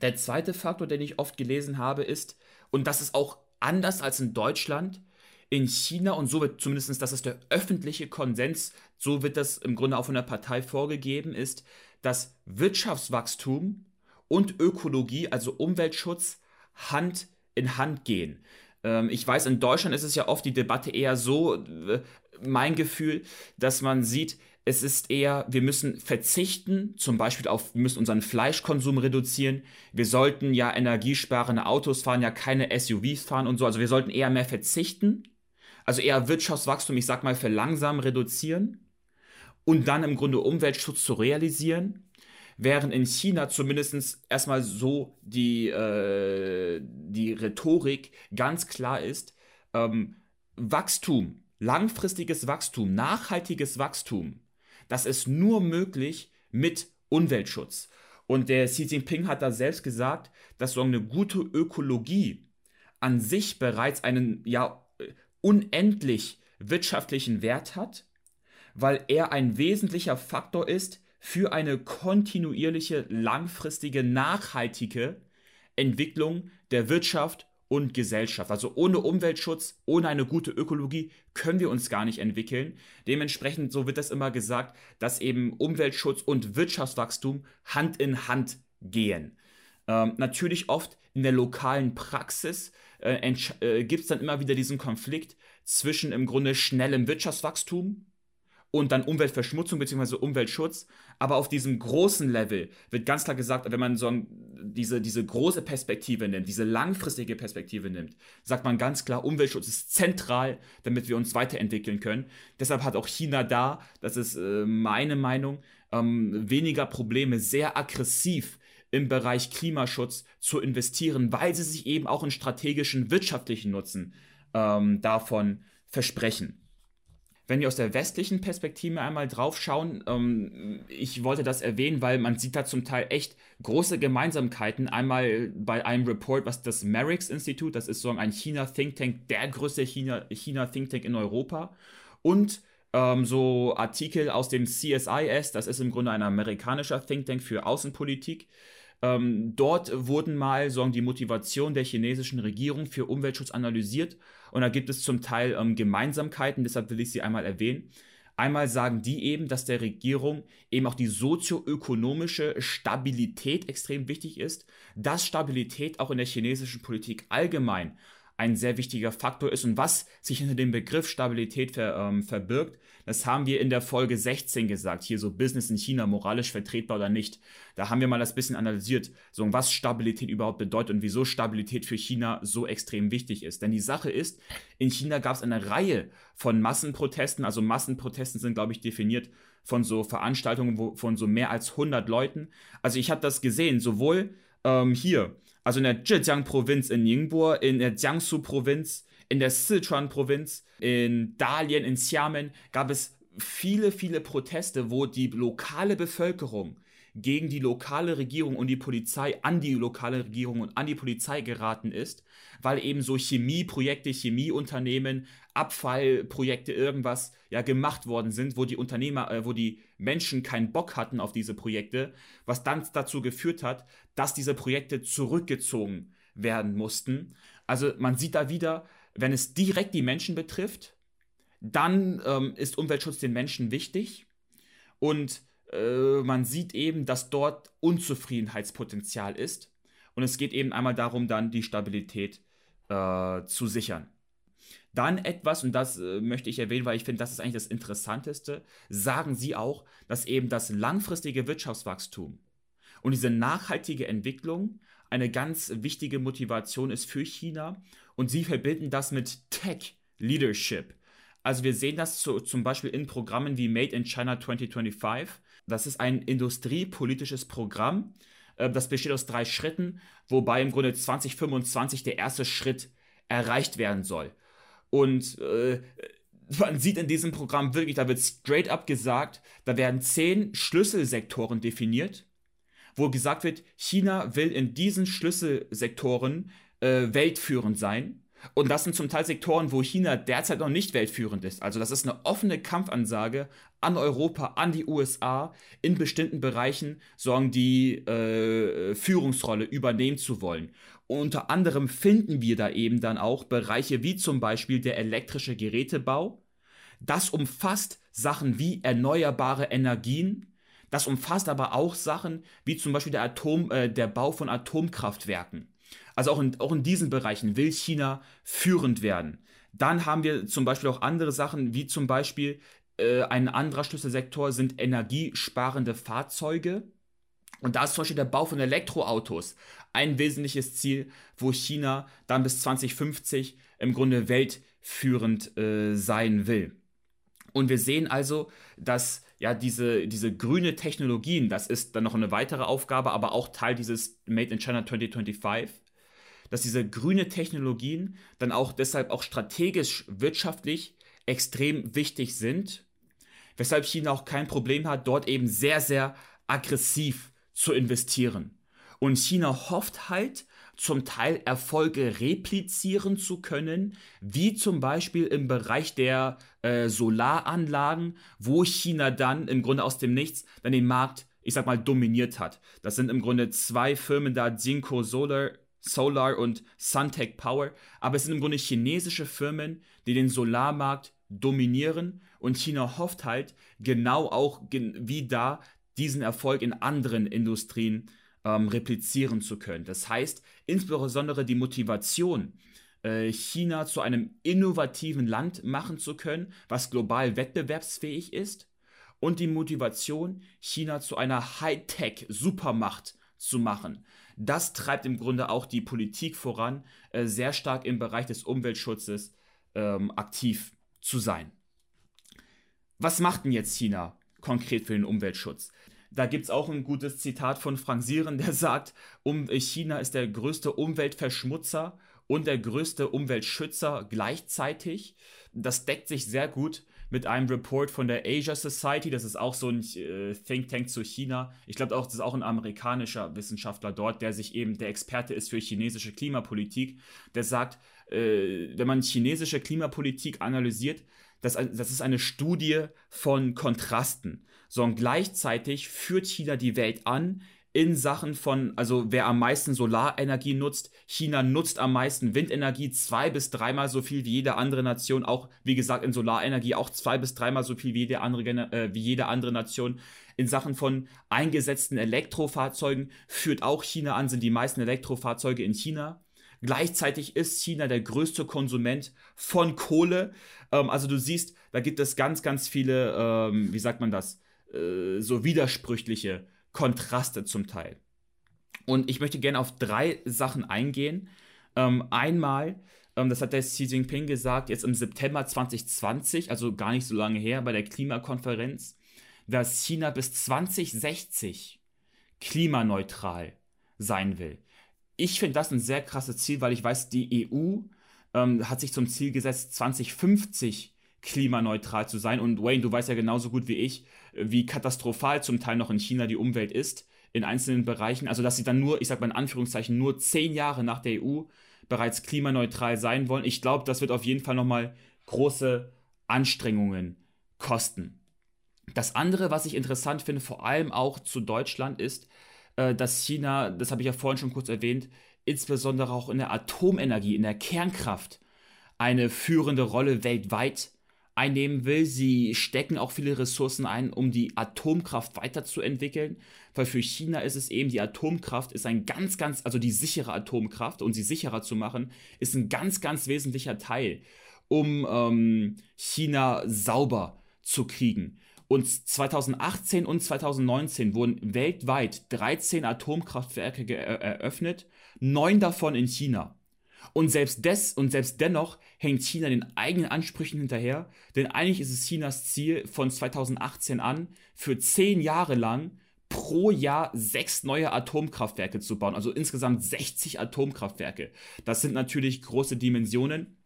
Der zweite Faktor, den ich oft gelesen habe, ist, und das ist auch anders als in Deutschland, in China, und so wird zumindest, das ist der öffentliche Konsens, so wird das im Grunde auch von der Partei vorgegeben, ist, dass Wirtschaftswachstum und Ökologie, also Umweltschutz, Hand in Hand gehen. Ähm, ich weiß, in Deutschland ist es ja oft die Debatte eher so, äh, mein Gefühl, dass man sieht, es ist eher, wir müssen verzichten, zum Beispiel auf, wir müssen unseren Fleischkonsum reduzieren. Wir sollten ja energiesparende Autos fahren, ja keine SUVs fahren und so. Also wir sollten eher mehr verzichten also eher Wirtschaftswachstum, ich sag mal, verlangsamen, reduzieren und dann im Grunde Umweltschutz zu realisieren, während in China zumindest erstmal so die, äh, die Rhetorik ganz klar ist, ähm, Wachstum, langfristiges Wachstum, nachhaltiges Wachstum, das ist nur möglich mit Umweltschutz. Und der Xi Jinping hat da selbst gesagt, dass so eine gute Ökologie an sich bereits einen ja unendlich wirtschaftlichen Wert hat, weil er ein wesentlicher Faktor ist für eine kontinuierliche, langfristige, nachhaltige Entwicklung der Wirtschaft und Gesellschaft. Also ohne Umweltschutz, ohne eine gute Ökologie können wir uns gar nicht entwickeln. Dementsprechend, so wird das immer gesagt, dass eben Umweltschutz und Wirtschaftswachstum Hand in Hand gehen. Ähm, natürlich oft in der lokalen Praxis äh, äh, gibt es dann immer wieder diesen Konflikt zwischen im Grunde schnellem Wirtschaftswachstum und dann Umweltverschmutzung bzw. Umweltschutz. Aber auf diesem großen Level wird ganz klar gesagt, wenn man so diese, diese große Perspektive nimmt, diese langfristige Perspektive nimmt, sagt man ganz klar, Umweltschutz ist zentral, damit wir uns weiterentwickeln können. Deshalb hat auch China da, das ist äh, meine Meinung, ähm, weniger Probleme, sehr aggressiv im Bereich Klimaschutz zu investieren, weil sie sich eben auch einen strategischen wirtschaftlichen Nutzen ähm, davon versprechen. Wenn wir aus der westlichen Perspektive einmal drauf schauen, ähm, ich wollte das erwähnen, weil man sieht da zum Teil echt große Gemeinsamkeiten. Einmal bei einem Report, was das Merix Institut, das ist so ein China Think Tank, der größte China, China Think Tank in Europa. Und ähm, so Artikel aus dem CSIS, das ist im Grunde ein amerikanischer Think Tank für Außenpolitik. Ähm, dort wurden mal sagen, die Motivation der chinesischen Regierung für Umweltschutz analysiert und da gibt es zum Teil ähm, Gemeinsamkeiten, deshalb will ich sie einmal erwähnen. Einmal sagen die eben, dass der Regierung eben auch die sozioökonomische Stabilität extrem wichtig ist, dass Stabilität auch in der chinesischen Politik allgemein ein sehr wichtiger Faktor ist und was sich hinter dem Begriff Stabilität ver, ähm, verbirgt, das haben wir in der Folge 16 gesagt, hier so Business in China, moralisch vertretbar oder nicht. Da haben wir mal das bisschen analysiert, so was Stabilität überhaupt bedeutet und wieso Stabilität für China so extrem wichtig ist. Denn die Sache ist, in China gab es eine Reihe von Massenprotesten, also Massenprotesten sind, glaube ich, definiert von so Veranstaltungen wo, von so mehr als 100 Leuten. Also ich habe das gesehen, sowohl ähm, hier, also in der Zhejiang-Provinz in Ningbo, in der Jiangsu-Provinz, in der Sichuan-Provinz, in Dalian, in Xiamen gab es viele, viele Proteste, wo die lokale Bevölkerung gegen die lokale Regierung und die Polizei an die lokale Regierung und an die Polizei geraten ist, weil eben so Chemieprojekte, Chemieunternehmen, Abfallprojekte, irgendwas ja gemacht worden sind, wo die Unternehmer, äh, wo die Menschen keinen Bock hatten auf diese Projekte, was dann dazu geführt hat, dass diese Projekte zurückgezogen werden mussten. Also man sieht da wieder, wenn es direkt die Menschen betrifft, dann ähm, ist Umweltschutz den Menschen wichtig und äh, man sieht eben, dass dort Unzufriedenheitspotenzial ist und es geht eben einmal darum, dann die Stabilität äh, zu sichern. Dann etwas, und das äh, möchte ich erwähnen, weil ich finde, das ist eigentlich das Interessanteste, sagen sie auch, dass eben das langfristige Wirtschaftswachstum und diese nachhaltige Entwicklung eine ganz wichtige Motivation ist für China und sie verbinden das mit Tech Leadership. Also wir sehen das zu, zum Beispiel in Programmen wie Made in China 2025. Das ist ein industriepolitisches Programm, äh, das besteht aus drei Schritten, wobei im Grunde 2025 der erste Schritt erreicht werden soll. Und äh, man sieht in diesem Programm wirklich, da wird straight up gesagt, da werden zehn Schlüsselsektoren definiert, wo gesagt wird, China will in diesen Schlüsselsektoren äh, weltführend sein. Und das sind zum Teil Sektoren, wo China derzeit noch nicht weltführend ist. Also das ist eine offene Kampfansage an Europa, an die USA, in bestimmten Bereichen sorgen die äh, Führungsrolle übernehmen zu wollen. Unter anderem finden wir da eben dann auch Bereiche wie zum Beispiel der elektrische Gerätebau. Das umfasst Sachen wie erneuerbare Energien. Das umfasst aber auch Sachen wie zum Beispiel der, Atom, äh, der Bau von Atomkraftwerken. Also auch in, auch in diesen Bereichen will China führend werden. Dann haben wir zum Beispiel auch andere Sachen, wie zum Beispiel äh, ein anderer Schlüsselsektor sind energiesparende Fahrzeuge. Und da ist zum Beispiel der Bau von Elektroautos ein wesentliches Ziel, wo China dann bis 2050 im Grunde weltführend äh, sein will. Und wir sehen also, dass ja diese, diese grüne Technologien, das ist dann noch eine weitere Aufgabe, aber auch Teil dieses Made in China 2025, dass diese grüne Technologien dann auch deshalb auch strategisch wirtschaftlich extrem wichtig sind, weshalb China auch kein Problem hat, dort eben sehr, sehr aggressiv zu investieren. Und China hofft halt, zum Teil Erfolge replizieren zu können, wie zum Beispiel im Bereich der äh, Solaranlagen, wo China dann im Grunde aus dem Nichts dann den Markt, ich sag mal, dominiert hat. Das sind im Grunde zwei Firmen da, Jinko Solar, Solar und Suntech Power, aber es sind im Grunde chinesische Firmen, die den Solarmarkt dominieren und China hofft halt genau auch wie da diesen Erfolg in anderen Industrien ähm, replizieren zu können. Das heißt, insbesondere die Motivation, äh, China zu einem innovativen Land machen zu können, was global wettbewerbsfähig ist, und die Motivation, China zu einer Hightech-Supermacht zu machen. Das treibt im Grunde auch die Politik voran, äh, sehr stark im Bereich des Umweltschutzes ähm, aktiv zu sein. Was macht denn jetzt China konkret für den Umweltschutz? Da gibt es auch ein gutes Zitat von Frank Sieren, der sagt, um, China ist der größte Umweltverschmutzer und der größte Umweltschützer gleichzeitig. Das deckt sich sehr gut mit einem Report von der Asia Society. Das ist auch so ein äh, Think Tank zu China. Ich glaube auch, das ist auch ein amerikanischer Wissenschaftler dort, der sich eben der Experte ist für chinesische Klimapolitik. Der sagt, äh, wenn man chinesische Klimapolitik analysiert, das, das ist eine Studie von Kontrasten, sondern gleichzeitig führt China die Welt an in Sachen von, also wer am meisten Solarenergie nutzt. China nutzt am meisten Windenergie, zwei bis dreimal so viel wie jede andere Nation. Auch, wie gesagt, in Solarenergie auch zwei bis dreimal so viel wie jede andere, äh, wie jede andere Nation. In Sachen von eingesetzten Elektrofahrzeugen führt auch China an, sind die meisten Elektrofahrzeuge in China. Gleichzeitig ist China der größte Konsument von Kohle. Ähm, also du siehst, da gibt es ganz, ganz viele, ähm, wie sagt man das, äh, so widersprüchliche Kontraste zum Teil. Und ich möchte gerne auf drei Sachen eingehen. Ähm, einmal, ähm, das hat der Xi Jinping gesagt, jetzt im September 2020, also gar nicht so lange her, bei der Klimakonferenz, dass China bis 2060 klimaneutral sein will. Ich finde das ein sehr krasses Ziel, weil ich weiß, die EU ähm, hat sich zum Ziel gesetzt, 2050 klimaneutral zu sein. Und Wayne, du weißt ja genauso gut wie ich, wie katastrophal zum Teil noch in China die Umwelt ist, in einzelnen Bereichen. Also, dass sie dann nur, ich sag mal in Anführungszeichen, nur zehn Jahre nach der EU bereits klimaneutral sein wollen. Ich glaube, das wird auf jeden Fall nochmal große Anstrengungen kosten. Das andere, was ich interessant finde, vor allem auch zu Deutschland, ist, äh, dass China, das habe ich ja vorhin schon kurz erwähnt, insbesondere auch in der Atomenergie, in der Kernkraft eine führende Rolle weltweit einnehmen will. Sie stecken auch viele Ressourcen ein, um die Atomkraft weiterzuentwickeln, weil für China ist es eben, die Atomkraft ist ein ganz, ganz, also die sichere Atomkraft und sie sicherer zu machen, ist ein ganz, ganz wesentlicher Teil, um ähm, China sauber zu kriegen. Und 2018 und 2019 wurden weltweit 13 Atomkraftwerke eröffnet, neun davon in China. Und selbst des und selbst dennoch hängt China den eigenen Ansprüchen hinterher, denn eigentlich ist es Chinas Ziel von 2018 an, für zehn Jahre lang pro Jahr sechs neue Atomkraftwerke zu bauen, also insgesamt 60 Atomkraftwerke. Das sind natürlich große Dimensionen.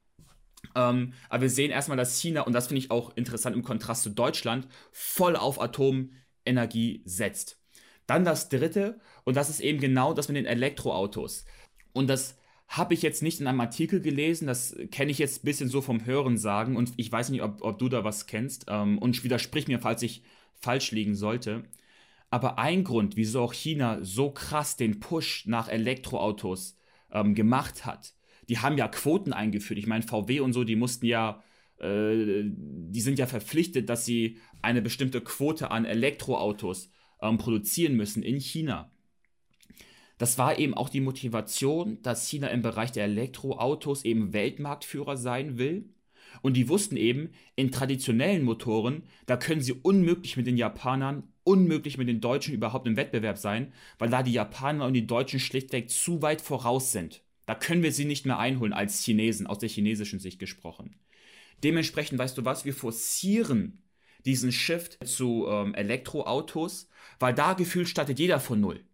Ähm, aber wir sehen erstmal, dass China, und das finde ich auch interessant im Kontrast zu Deutschland, voll auf Atomenergie setzt. Dann das dritte, und das ist eben genau das mit den Elektroautos. Und das habe ich jetzt nicht in einem Artikel gelesen, das kenne ich jetzt ein bisschen so vom Hören sagen und ich weiß nicht, ob, ob du da was kennst ähm, und widersprich mir, falls ich falsch liegen sollte. Aber ein Grund, wieso auch China so krass den Push nach Elektroautos ähm, gemacht hat, die haben ja Quoten eingeführt. Ich meine, VW und so, die mussten ja, äh, die sind ja verpflichtet, dass sie eine bestimmte Quote an Elektroautos ähm, produzieren müssen in China das war eben auch die Motivation, dass China im Bereich der Elektroautos eben Weltmarktführer sein will. Und die wussten eben, in traditionellen Motoren, da können sie unmöglich mit den Japanern, unmöglich mit den Deutschen überhaupt im Wettbewerb sein, weil da die Japaner und die Deutschen schlichtweg zu weit voraus sind. Da können wir sie nicht mehr einholen als Chinesen, aus der chinesischen Sicht gesprochen. Dementsprechend, weißt du was, wir forcieren diesen Shift zu ähm, Elektroautos, weil da gefühlt startet jeder von Null.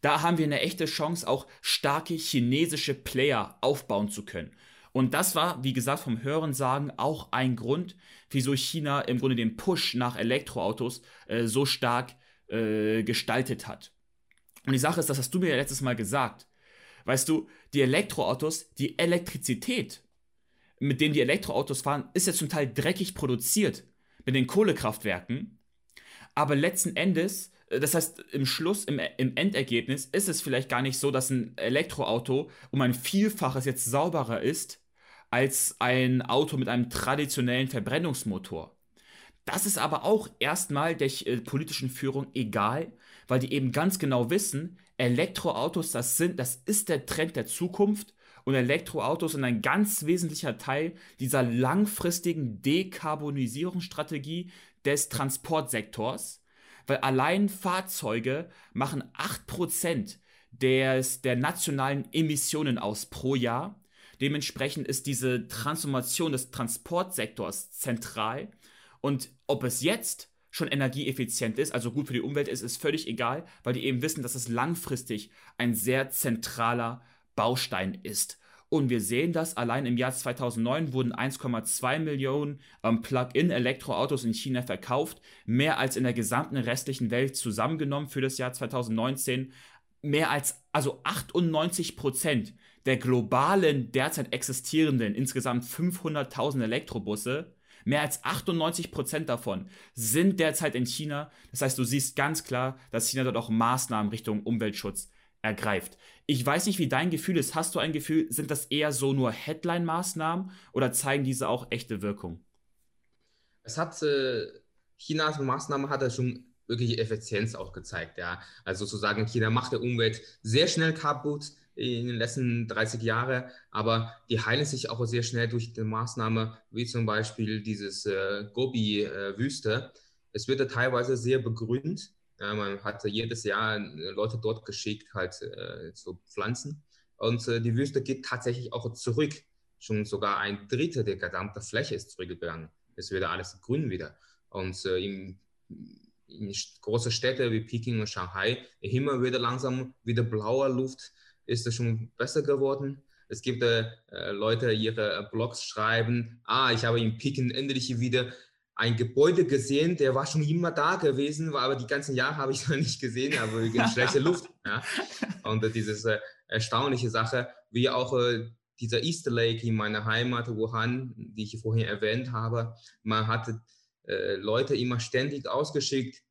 Da haben wir eine echte Chance, auch starke chinesische Player aufbauen zu können. Und das war, wie gesagt, vom Hörensagen auch ein Grund, wieso China im Grunde den Push nach Elektroautos äh, so stark äh, gestaltet hat. Und die Sache ist, das hast du mir ja letztes Mal gesagt. Weißt du, die Elektroautos, die Elektrizität, mit dem die Elektroautos fahren, ist ja zum Teil dreckig produziert mit den Kohlekraftwerken. Aber letzten Endes das heißt, im Schluss, im, im Endergebnis ist es vielleicht gar nicht so, dass ein Elektroauto um ein Vielfaches jetzt sauberer ist als ein Auto mit einem traditionellen Verbrennungsmotor. Das ist aber auch erstmal der äh, politischen Führung egal, weil die eben ganz genau wissen, Elektroautos, das sind, das ist der Trend der Zukunft und Elektroautos sind ein ganz wesentlicher Teil dieser langfristigen Dekarbonisierungsstrategie des Transportsektors weil allein Fahrzeuge machen 8% des, der nationalen Emissionen aus pro Jahr. Dementsprechend ist diese Transformation des Transportsektors zentral. Und ob es jetzt schon energieeffizient ist, also gut für die Umwelt ist, ist völlig egal, weil die eben wissen, dass es langfristig ein sehr zentraler Baustein ist. Und wir sehen das, allein im Jahr 2009 wurden 1,2 Millionen ähm, Plug-in-Elektroautos in China verkauft, mehr als in der gesamten restlichen Welt zusammengenommen für das Jahr 2019. Mehr als, also 98 Prozent der globalen derzeit existierenden insgesamt 500.000 Elektrobusse Mehr als 98 Prozent davon sind derzeit in China. Das heißt, du siehst ganz klar, dass China dort auch Maßnahmen Richtung Umweltschutz ergreift. Ich weiß nicht, wie dein Gefühl ist. Hast du ein Gefühl, sind das eher so nur Headline-Maßnahmen oder zeigen diese auch echte Wirkung? Es hat äh, Chinas Maßnahme hat schon wirklich Effizienz auch gezeigt. Ja. Also sozusagen, China macht die Umwelt sehr schnell kaputt in den letzten 30 Jahren, aber die heilen sich auch sehr schnell durch die Maßnahme, wie zum Beispiel dieses äh, Gobi-Wüste. Äh, es wird teilweise sehr begrünt. Ja, man hat jedes Jahr äh, Leute dort geschickt, halt äh, zu pflanzen. Und äh, die Wüste geht tatsächlich auch zurück. Schon sogar ein Drittel der gesamten Fläche ist zurückgegangen. Es wird alles grün wieder. Und äh, im in große Städte wie Peking und Shanghai, der Himmel wird langsam wieder blauer Luft, ist es schon besser geworden. Es gibt äh, Leute, ihre Blogs schreiben, ah, ich habe in Peking endlich wieder ein Gebäude gesehen, der war schon immer da gewesen, war aber die ganzen Jahre habe ich noch nicht gesehen, aber wegen schlechter Luft. Ja. Und äh, diese äh, erstaunliche Sache, wie auch äh, dieser Easter Lake in meiner Heimat Wuhan, die ich vorhin erwähnt habe, man hatte äh, Leute immer ständig ausgeschickt,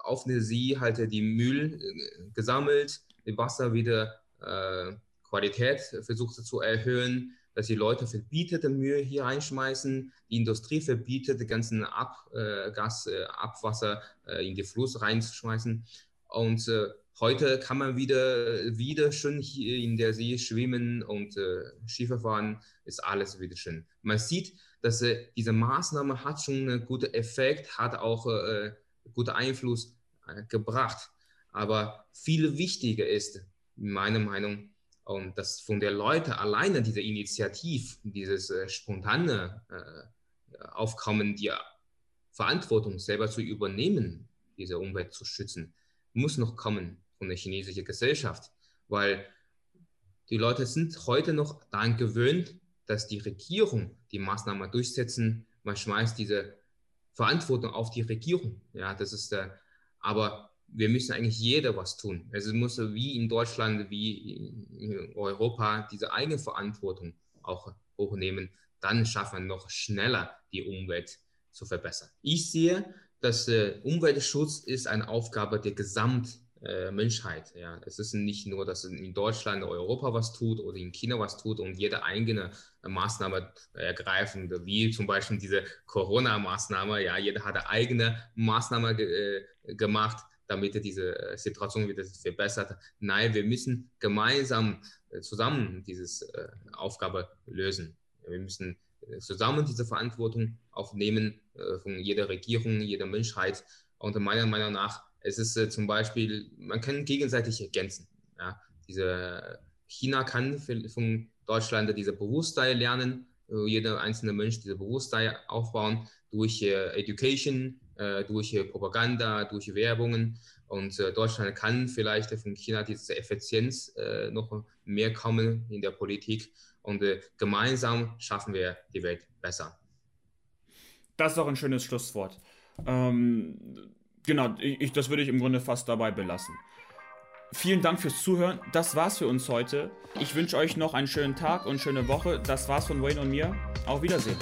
auf den See halt die Müll äh, gesammelt, Wasser wieder äh, Qualität versucht zu erhöhen, dass die Leute verbietete Müll hier reinschmeißen, die Industrie verbietet, den ganzen Abgas, äh, Abwasser äh, in den Fluss reinzuschmeißen. Und äh, heute kann man wieder, wieder schön hier in der See schwimmen und äh, Schiffe fahren, ist alles wieder schön. Man sieht, dass äh, diese Maßnahme hat schon einen guten Effekt, hat auch äh, guten Einfluss äh, gebracht. Aber viel wichtiger ist, meiner Meinung, und dass von der Leute alleine diese Initiativ, dieses äh, spontane äh, Aufkommen, die Verantwortung selber zu übernehmen, diese Umwelt zu schützen, muss noch kommen von der chinesischen Gesellschaft, weil die Leute sind heute noch daran gewöhnt, dass die Regierung die Maßnahmen durchsetzen. Man schmeißt diese Verantwortung auf die Regierung. Ja, das ist der, aber wir müssen eigentlich jeder was tun. Also es muss wie in Deutschland, wie in Europa diese eigene Verantwortung auch hochnehmen. Dann schaffen wir noch schneller die Umwelt zu verbessern. Ich sehe, dass äh, Umweltschutz ist eine Aufgabe der Gesamt äh. Ja. Es ist nicht nur, dass in Deutschland, Europa was tut oder in China was tut und jede eigene Maßnahme ergreifen, wie zum Beispiel diese Corona-Maßnahme. Ja, jeder hat eine eigene Maßnahme ge äh, gemacht, damit diese äh, Situation wieder verbessert. Nein, wir müssen gemeinsam äh, zusammen diese äh, Aufgabe lösen. Wir müssen zusammen diese Verantwortung aufnehmen von jeder Regierung, jeder Menschheit. Und meiner Meinung nach es ist zum Beispiel, man kann gegenseitig ergänzen. Ja? Diese, China kann von Deutschland diese Bewusstsein lernen, jeder einzelne Mensch diese Bewusstsein aufbauen durch Education, durch äh, Propaganda, durch Werbungen. Und äh, Deutschland kann vielleicht von China diese Effizienz noch mehr kommen in der Politik. Und gemeinsam schaffen wir die Welt besser. Das ist auch ein schönes Schlusswort. Ähm, genau, ich, das würde ich im Grunde fast dabei belassen. Vielen Dank fürs Zuhören. Das war's für uns heute. Ich wünsche euch noch einen schönen Tag und schöne Woche. Das war's von Wayne und mir. Auf Wiedersehen.